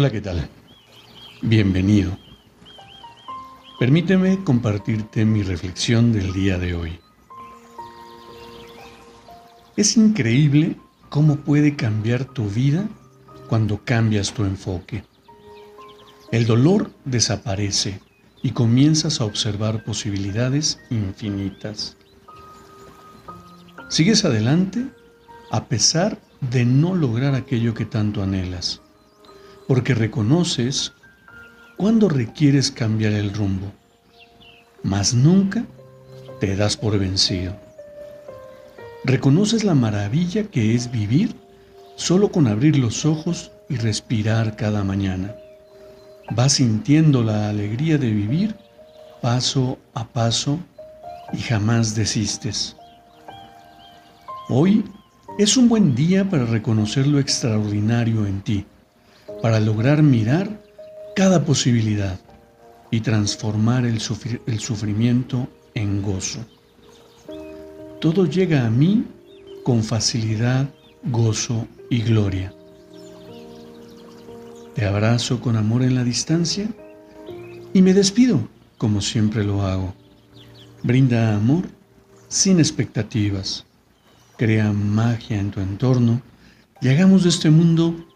Hola, ¿qué tal? Bienvenido. Permíteme compartirte mi reflexión del día de hoy. Es increíble cómo puede cambiar tu vida cuando cambias tu enfoque. El dolor desaparece y comienzas a observar posibilidades infinitas. Sigues adelante a pesar de no lograr aquello que tanto anhelas porque reconoces cuando requieres cambiar el rumbo, mas nunca te das por vencido. Reconoces la maravilla que es vivir solo con abrir los ojos y respirar cada mañana. Vas sintiendo la alegría de vivir paso a paso y jamás desistes. Hoy es un buen día para reconocer lo extraordinario en ti para lograr mirar cada posibilidad y transformar el, sufrimiento en gozo. Todo llega a mí con facilidad, gozo y gloria. Te abrazo con amor en la distancia y me despido como siempre lo hago. Brinda amor sin expectativas. Crea magia en tu entorno y hagamos de este mundo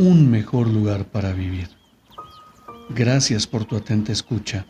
un mejor lugar para vivir. Gracias por tu atenta escucha.